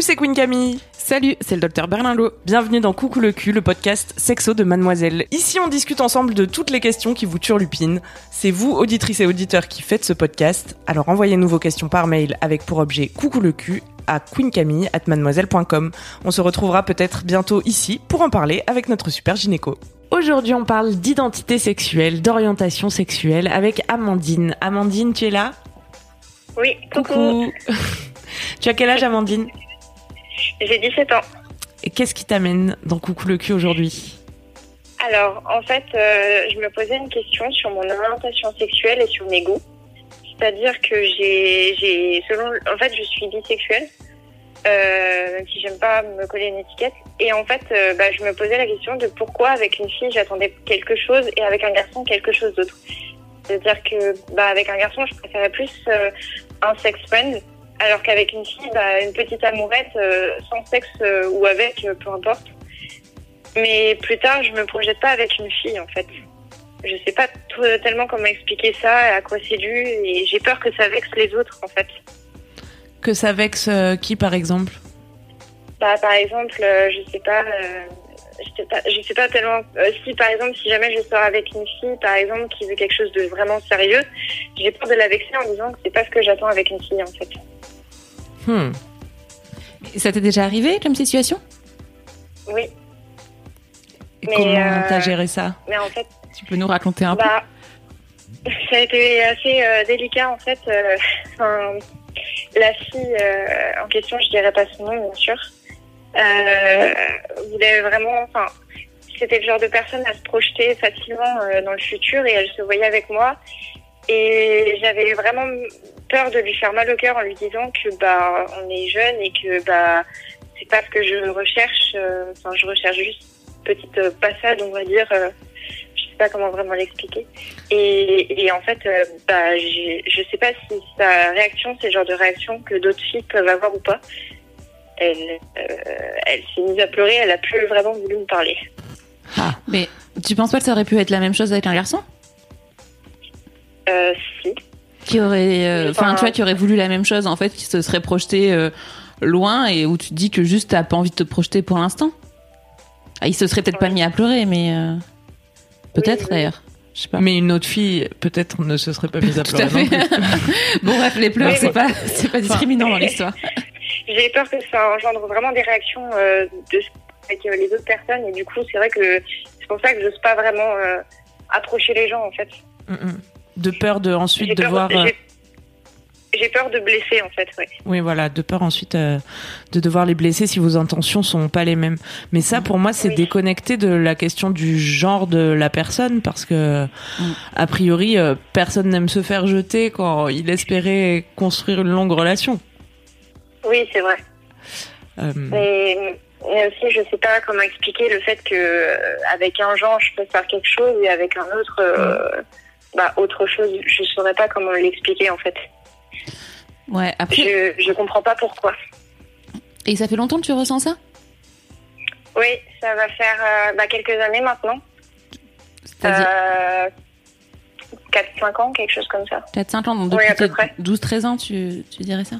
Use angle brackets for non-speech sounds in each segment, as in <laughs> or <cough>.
Coucou, c'est Queen Camille. Salut, c'est le docteur Berlinlot. Bienvenue dans Coucou le cul, le podcast sexo de Mademoiselle. Ici, on discute ensemble de toutes les questions qui vous turlupinent. C'est vous, auditrices et auditeurs, qui faites ce podcast. Alors envoyez-nous vos questions par mail avec pour objet Coucou le cul à queencamille@mademoiselle.com. On se retrouvera peut-être bientôt ici pour en parler avec notre super gynéco. Aujourd'hui, on parle d'identité sexuelle, d'orientation sexuelle avec Amandine. Amandine, tu es là? Oui, coucou. Coucou. <laughs> tu as quel âge, Amandine? J'ai 17 ans. Et qu'est-ce qui t'amène dans Coucou le cul aujourd'hui? Alors, en fait, euh, je me posais une question sur mon orientation sexuelle et sur mes goûts. C'est-à-dire que j'ai, j'ai, selon, en fait, je suis bisexuelle, euh, même si j'aime pas me coller une étiquette. Et en fait, euh, bah, je me posais la question de pourquoi avec une fille j'attendais quelque chose et avec un garçon quelque chose d'autre. C'est-à-dire que, bah, avec un garçon, je préférais plus un sex friend, alors qu'avec une fille, bah, une petite amourette euh, sans sexe euh, ou avec, euh, peu importe. Mais plus tard, je me projette pas avec une fille, en fait. Je sais pas tellement comment expliquer ça, à quoi c'est dû, et j'ai peur que ça vexe les autres, en fait. Que ça vexe qui, par exemple? Bah, par exemple, je sais pas, je sais pas, je sais pas tellement. euh, si par exemple, si jamais je sors avec une fille, par exemple, qui veut quelque chose de vraiment sérieux, j'ai peur de la vexer en disant que c'est pas ce que j'attends avec une fille, en fait. Hmm. Ça t'est déjà arrivé comme situation? Oui, Et Mais, comment euh, t'as géré ça? mais en fait. Tu peux nous raconter un Bah, ça a été assez euh, délicat en fait. euh, <laughs> enfin, la fille euh, en question, je dirais pas son nom bien sûr, euh, voulait vraiment, enfin, c'était le genre de personne à se projeter facilement euh, dans le futur et elle se voyait avec moi. Et j'avais vraiment peur de lui faire mal au cœur en lui disant que bah on est jeune et que bah c'est pas ce que je recherche. euh, Enfin, je recherche juste une petite euh, passade, on va dire. euh, je sais pas comment vraiment l'expliquer. Et, et en fait, bah, je sais pas si sa réaction, c'est le genre de réaction que d'autres filles peuvent avoir ou pas. Elle, euh, elle s'est mise à pleurer, elle a plus vraiment voulu me parler. Ah. Mais tu penses pas que ça aurait pu être la même chose avec un garçon? Euh, si. Qui aurait. euh, Enfin, tu vois, qui aurait voulu la même chose, en fait, qui se serait projeté euh, loin et où tu te dis que juste t'as pas envie de te projeter pour l'instant ah, Il se serait peut-être pas mis à pleurer, mais. euh, Peut-être Oui, oui. d'ailleurs. Je sais pas. Mais une autre fille, peut-être, ne se serait pas mise à <laughs> Tout à pleurer. fait. non plus. <laughs> bon, bref, les pleurs, c'est pas, c'est pas discriminant dans l'histoire. <laughs> J'ai peur que ça engendre vraiment des réactions euh, de avec euh, les autres personnes et du coup, c'est vrai que c'est pour ça que j'ose pas vraiment euh, approcher les gens en fait. Mm, mm. De peur de ensuite de peur, voir. euh, j'ai- peur de blesser en fait, ouais. Oui, voilà, de peur ensuite euh, de devoir les blesser si vos intentions sont pas les mêmes. Mais ça, pour moi, c'est Oui. déconnecté de la question du genre de la personne parce que, Mm. a priori, euh, personne n'aime se faire jeter quand il espérait construire une longue relation. Oui, c'est vrai. Euh, Mais, mais aussi, je sais pas comment expliquer le fait que avec un genre, je peux faire quelque chose et avec un autre, euh, bah, autre chose. Je saurais pas comment l'expliquer en fait. Ouais, après. Je, je comprends pas pourquoi. Et ça fait longtemps que tu ressens ça? Oui, ça va faire euh, bah, quelques années maintenant. C'est-à-dire Euh, 4-5 ans, quelque chose comme ça. 4-5 ans, donc oui, à peu depuis près. 12-13 ans, tu, tu dirais ça?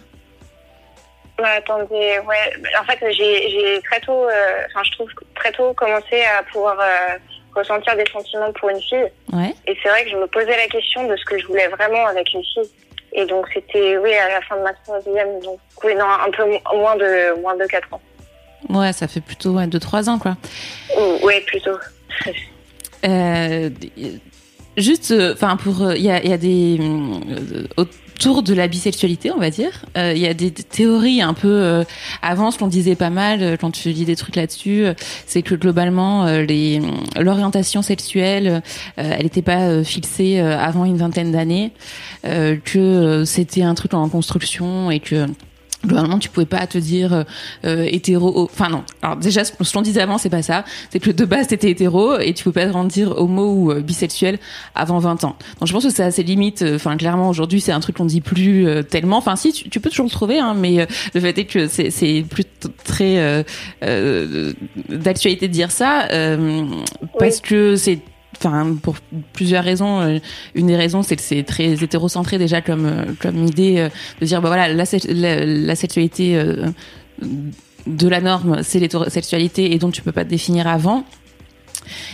Ouais, attendez, ouais. En fait, j'ai j'ai très tôt, euh, enfin, je trouve très tôt commencé à pouvoir euh, ressentir des sentiments pour une fille. Ouais. Et c'est vrai que je me posais la question de ce que je voulais vraiment avec une fille. Et donc, c'était, oui, à la fin de ma troisième, donc, oui, non, un peu mo- moins de, moins de 4 ans. Ouais, ça fait plutôt 2-3 ans, quoi. Ou, ouais, plutôt. Euh, juste, enfin, pour. Il y a, y a des. Au- autour de la bisexualité, on va dire. Euh, Il y a des théories un peu euh, avant, ce qu'on disait pas mal euh, quand tu lis des trucs là-dessus, euh, c'est que globalement les l'orientation sexuelle, elle n'était pas fixée avant une vingtaine d'années, que c'était un truc en construction et que Globalement, tu pouvais pas te dire euh, euh, hétéro. Enfin non. Alors déjà, ce ce qu'on disait avant, c'est pas ça. C'est que de base, t'étais hétéro et tu pouvais pas te dire homo ou euh, bisexuel avant 20 ans. Donc je pense que c'est assez limite. Enfin clairement, aujourd'hui, c'est un truc qu'on dit plus euh, tellement. Enfin si, tu, tu peux toujours le trouver, hein, mais euh, le fait est que c'est c'est plus très euh, euh, d'actualité de dire ça euh, parce que c'est enfin pour plusieurs raisons euh, une des raisons c'est que c'est très hétérocentré déjà comme euh, comme idée euh, de dire bah voilà la, la, la sexualité de la norme c'est l'hétérosexualité et donc tu peux pas te définir avant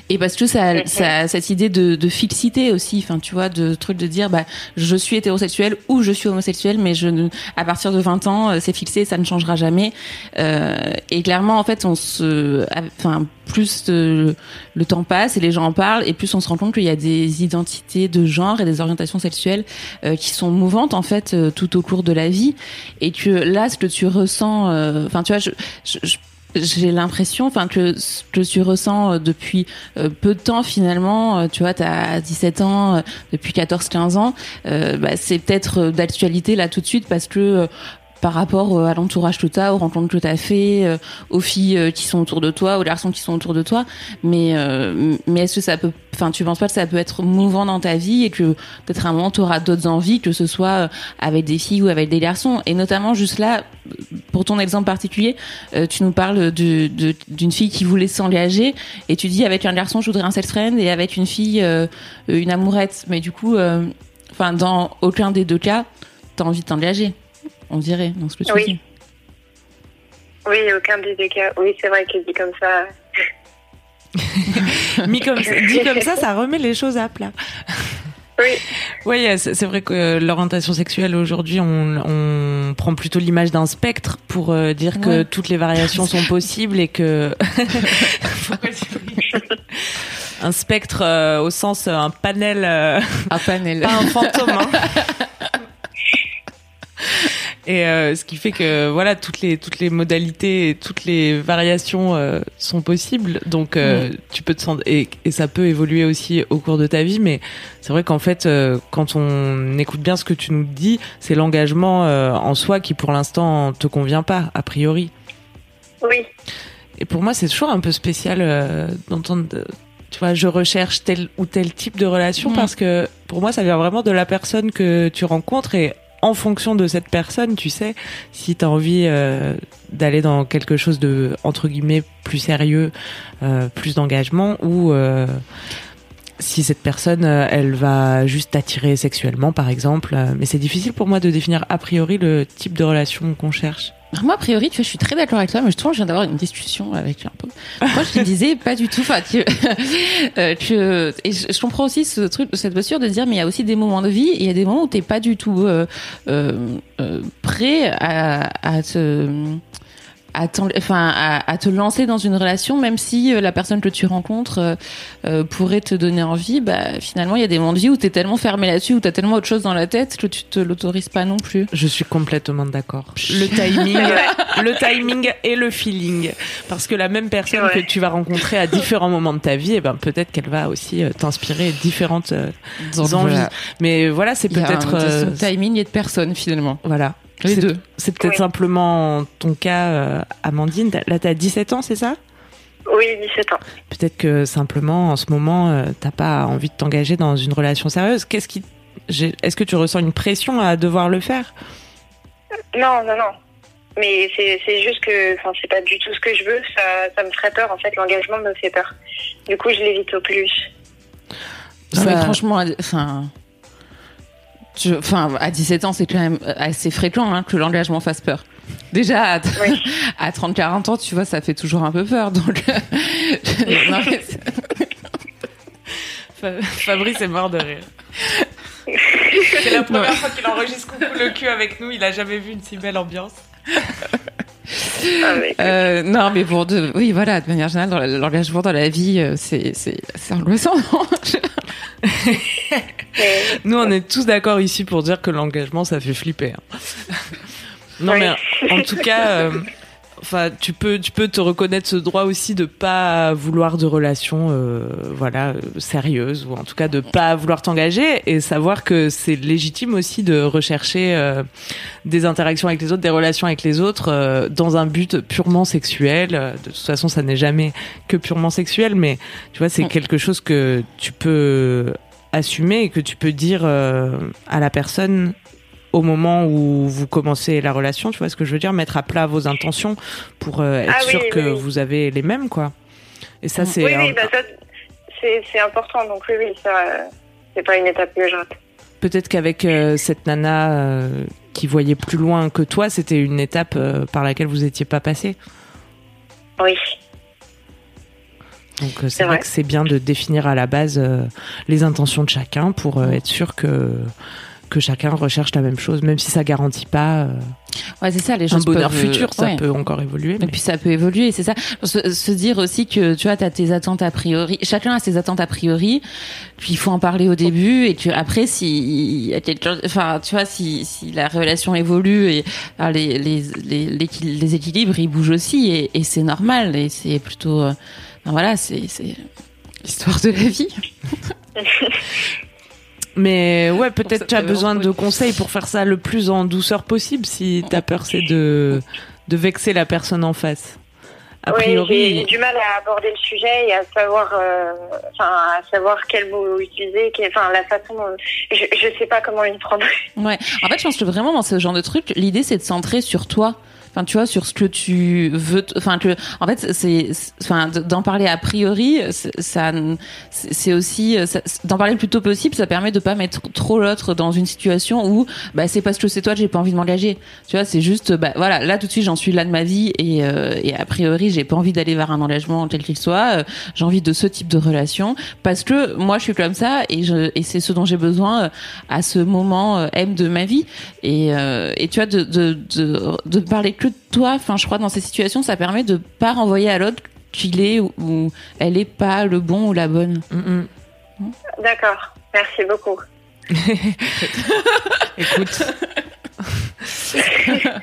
et parce que ça, ça cette idée de, de fixité aussi enfin tu vois de truc de dire bah je suis hétérosexuel ou je suis homosexuel mais je ne, à partir de 20 ans euh, c'est fixé ça ne changera jamais. Euh, et clairement en fait on se enfin plus euh, le temps passe et les gens en parlent et plus on se rend compte qu'il y a des identités de genre et des orientations sexuelles euh, qui sont mouvantes en fait euh, tout au cours de la vie. Et que là ce que tu ressens euh, enfin tu vois je, je, je- j'ai l'impression enfin que que tu ressens euh, depuis euh, peu de temps finalement euh, tu vois tu as 17 ans depuis 14 15 ans bah, c'est peut-être d'actualité là tout de suite parce que par rapport euh, à l'entourage que tu as, aux rencontres que tu as fait, euh, aux filles euh, qui sont autour de toi, aux garçons qui sont autour de toi. Mais, mais est-ce que ça peut, enfin, tu penses pas que ça peut être mouvant dans ta vie et que peut-être à un moment tu auras d'autres envies, que ce soit avec des filles ou avec des garçons? Et notamment juste là, pour ton exemple particulier, tu nous parles de- de- d'une fille qui voulait s'engager et tu dis avec un garçon je voudrais un sex friend et avec une fille euh, une amourette. Mais du coup, enfin, dans aucun des deux cas, t'as envie de t'engager. On dirait dans ce que tu Oui. dis. Oui, aucun des deux cas. Oui, c'est vrai que dit comme ça. <laughs> Mis comme ça- dit comme ça, ça remet les choses à plat. Oui, Oui, c'est c'est vrai que euh, l'orientation sexuelle aujourd'hui, on, on prend plutôt l'image d'un spectre pour euh, dire que Ouais. toutes les variations sont possibles et que <laughs> un spectre euh, au sens euh, un panel, euh, Un panel. pas un fantôme. hein. <laughs> Et euh, ce qui fait que voilà toutes les toutes les modalités, et toutes les variations euh, sont possibles. Donc euh, tu peux te sentir et, et ça peut évoluer aussi au cours de ta vie. Mais c'est vrai qu'en fait, euh, quand on écoute bien ce que tu nous dis, c'est l'engagement euh, en soi qui pour l'instant te convient pas a priori. oui, Et pour moi, c'est toujours un peu spécial euh, d'entendre. Tu vois, je recherche tel ou tel type de relation Mm. parce que pour moi, ça vient vraiment de la personne que tu rencontres et en fonction de cette personne, tu sais, si tu as envie euh, d'aller dans quelque chose de entre guillemets plus sérieux, euh, plus d'engagement ou euh, si cette personne, elle va juste t'attirer sexuellement, par exemple. Mais c'est difficile pour moi de définir a priori le type de relation qu'on cherche. Moi, a priori, tu vois, je suis très d'accord avec toi, mais je trouve que je viens d'avoir une discussion avec un peu. Moi, je te <laughs> disais pas du tout. Enfin, que, <laughs> euh, que- et je, je comprends aussi ce truc, cette posture de dire, mais il y a aussi des moments de vie et il y a des moments où t'es pas du tout euh, euh, euh, prêt à, à te à, enfin, à, à te lancer dans une relation, même si euh, la personne que tu rencontres euh, euh, pourrait te donner envie, bah, finalement, il y a des moments de vie où t'es tellement fermé là-dessus, où t'as tellement autre chose dans la tête que tu te l'autorises pas non plus. Je suis complètement d'accord. Le timing, <laughs> le timing et le feeling, parce que la même personne Ouais. que tu vas rencontrer à différents moments de ta vie, et ben peut-être qu'elle va aussi euh, t'inspirer différentes euh, Donc, envies. voilà. Mais voilà, c'est Il y a peut-être euh, timing et de personne finalement. voilà. Les C'est- deux. C'est peut-être Oui. simplement ton cas, euh, Amandine. Là, t'as 17 ans, c'est ça? Oui, 17 ans. Peut-être que simplement, en ce moment, euh, t'as pas envie de t'engager dans une relation sérieuse. Qu'est-ce qui, est-ce que tu ressens une pression à devoir le faire? Non, non, non. Mais c'est juste que, enfin, c'est pas du tout ce que je veux. Ça, ça me ferait peur. En fait, l'engagement me fait peur. Du coup, je l'évite au plus. Non, mais franchement, enfin, enfin, à 17 ans, c'est quand même assez fréquent hein, que l'engagement fasse peur. Déjà, à, Oui. <laughs> à 30-40 ans, tu vois, ça fait toujours un peu peur. Donc, <laughs> non, mais c'est- <laughs> Fa- Fabrice est mort de rire. C'est la première fois qu'il enregistre Coucou le cul avec nous. Il a jamais vu une si belle ambiance. Ah, euh, non, mais pour de, oui, voilà, de manière générale, l'engagement dans la vie, euh, c'est, c'est, c'est angoissant. <laughs> Nous, on est tous d'accord ici pour dire que l'engagement, ça fait flipper. hein. <laughs> non, Oui. mais en tout cas, euh, enfin, tu peux, tu peux te reconnaître ce droit aussi de pas vouloir de relations, euh, voilà, sérieuses ou en tout cas de pas vouloir t'engager et savoir que c'est légitime aussi de rechercher euh, des interactions avec les autres, des relations avec les autres euh, dans un but purement sexuel. De toute façon, ça n'est jamais que purement sexuel, mais tu vois, c'est Mm. quelque chose que tu peux assumer et que tu peux dire euh, à la personne au moment où vous commencez la relation, tu vois ce que je veux dire, mettre à plat vos intentions pour euh, être Ah oui, sûr oui, que oui. vous avez les mêmes, quoi. Et ça, c'est oui, un- oui, bah ça, c'est important. Donc oui, oui, ça, c'est pas une étape que je rate. peut-être qu'avec euh, cette nana qui voyait plus loin que toi, c'était une étape par laquelle vous étiez pas passé. Oui, Donc euh, c'est C'est vrai vrai. que c'est bien de définir à la base euh, les intentions de chacun pour euh, être sûr que que chacun recherche la même chose, même si ça garantit pas euh, Ouais, c'est ça, les un choses bonheur peuvent, futur, ça ouais. peut encore évoluer. Et mais- puis ça peut évoluer, c'est ça. Se, se dire aussi que tu vois, t'as tes attentes a priori. Chacun a ses attentes a priori. Puis il faut en parler au début et tu après si il y a quelque chose- enfin tu vois si si la relation évolue et alors, les les les les équilibres ils bougent aussi et, et c'est normal et c'est plutôt euh, enfin, voilà c'est c'est l'histoire de la vie. <laughs> Mais ouais, peut-être tu as besoin de conseils pour faire ça le plus en douceur possible si ta peur c'est de, de vexer la personne en face. A oui, j'ai priori, du mal à aborder le sujet et à savoir, euh, enfin, à savoir quel mot utiliser, quel- enfin, la façon. dont- je, je sais pas comment y prendre. Ouais. En fait, je pense que vraiment dans ce genre de truc, l'idée c'est de centrer sur toi. Enfin, tu vois, sur ce que tu veux. Enfin, que, en fait, c'est, enfin, d'en parler a priori, ça, c'est aussi, ça- d'en parler le plus tôt possible, ça permet de pas mettre trop l'autre dans une situation où, bah, c'est parce que c'est toi que j'ai pas envie de m'engager. Tu vois, c'est juste, bah, voilà, là tout de suite, j'en suis là de ma vie et, euh, et a priori, j'ai pas envie d'aller vers un engagement tel qu'il soit. Euh, J'ai envie de ce type de relation parce que moi, je suis comme ça et je, et c'est ce dont j'ai besoin euh, à ce moment euh, M de ma vie. Et, euh, et tu vois, de, de, de, de parler que toi, enfin, je crois, dans ces situations, ça permet de pas renvoyer à l'autre qu'il est ou, ou elle est pas le bon ou la bonne. Mm, mm. D'accord, merci beaucoup. <laughs> écoute, <laughs>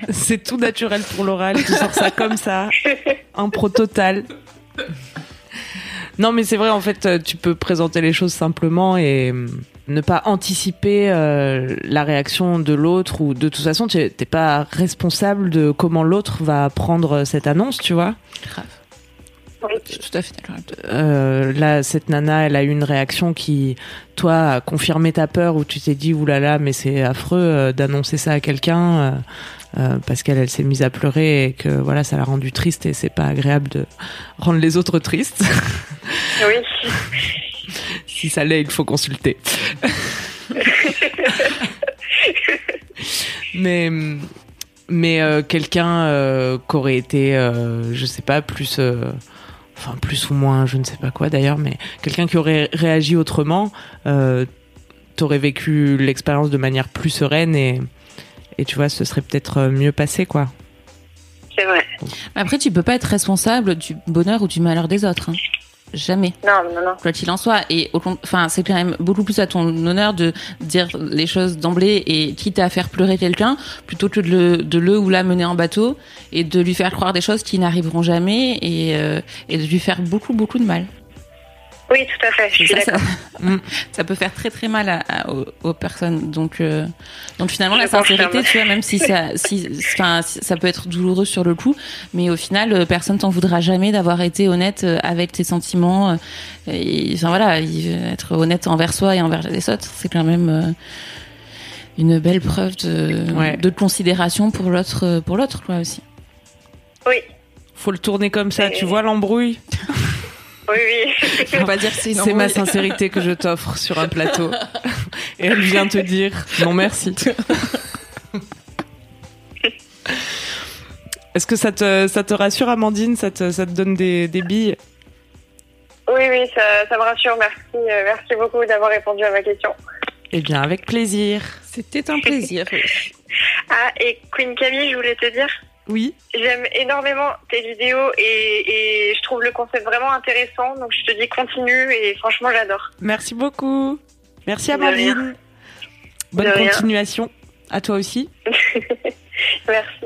c'est tout naturel pour l'oral, tu sors ça comme ça, impro total. Non, mais c'est vrai, en fait, tu peux présenter les choses simplement et ne pas anticiper euh, la réaction de l'autre ou de toute façon, tu es- t'es pas responsable de comment l'autre va prendre cette annonce, tu vois? Grave. Oui. Je suis tout à fait. Euh, là, cette nana, elle a eu une réaction qui, toi, a confirmé ta peur où tu t'es dit, oulala, mais c'est affreux euh, d'annoncer ça à quelqu'un euh, euh, parce qu'elle, elle s'est mise à pleurer et que voilà, ça l'a rendue triste et c'est pas agréable de rendre les autres tristes. Oui. <laughs> si ça l'est, il faut consulter. <laughs> mais mais euh, quelqu'un euh, qui aurait été, euh, je sais pas, plus, euh, enfin plus ou moins, je ne sais pas quoi d'ailleurs, mais quelqu'un qui aurait réagi autrement, euh, t'aurais vécu l'expérience de manière plus sereine et et tu vois, ce serait peut-être mieux passé quoi. C'est vrai. Après, tu peux pas être responsable du bonheur ou du malheur des autres. hein. Jamais. Non, non, non. quoi qu'il en soit. Et au enfin, c'est quand même beaucoup plus à ton honneur de dire les choses d'emblée et quitte à faire pleurer quelqu'un plutôt que de le, de le ou la mener en bateau et de lui faire croire des choses qui n'arriveront jamais et, euh, et de lui faire beaucoup beaucoup de mal. Oui, tout à fait. Je Et suis ça, ça, d'accord. <laughs> Mm. ça peut faire très très mal à, à- aux, aux personnes. Donc, euh, donc finalement, Je la sincérité, confirme. tu vois, même si ça, <laughs> si, enfin, si- ça peut être douloureux sur le coup, mais au final, euh, personne t'en voudra jamais d'avoir été honnête euh, avec tes sentiments. euh, Et, enfin voilà, il- être honnête envers soi et envers les autres, c'est quand même euh, une belle preuve de, Ouais. de considération pour l'autre, pour l'autre, quoi aussi. Oui, Faut le tourner comme ça, Et- tu vois l'embrouille. <laughs> oui, oui. Faut pas dire c'est C'est ma sincérité que je t'offre sur un plateau. <laughs> Et elle vient te dire non merci. Est-ce que ça te, ça te rassure, Amandine ça te, ça te donne des, des billes? Oui, oui, ça, ça me rassure. Merci, euh, merci beaucoup d'avoir répondu à ma question. Eh bien, avec plaisir. C'était un plaisir. <laughs> Ah, et Queen Camille, je voulais te dire, Oui. j'aime énormément tes vidéos et, et je trouve le concept vraiment intéressant. Donc je te dis continue et franchement, j'adore. Merci beaucoup. Merci rien. Amandine. Bonne continuation. À toi aussi. <laughs> Merci.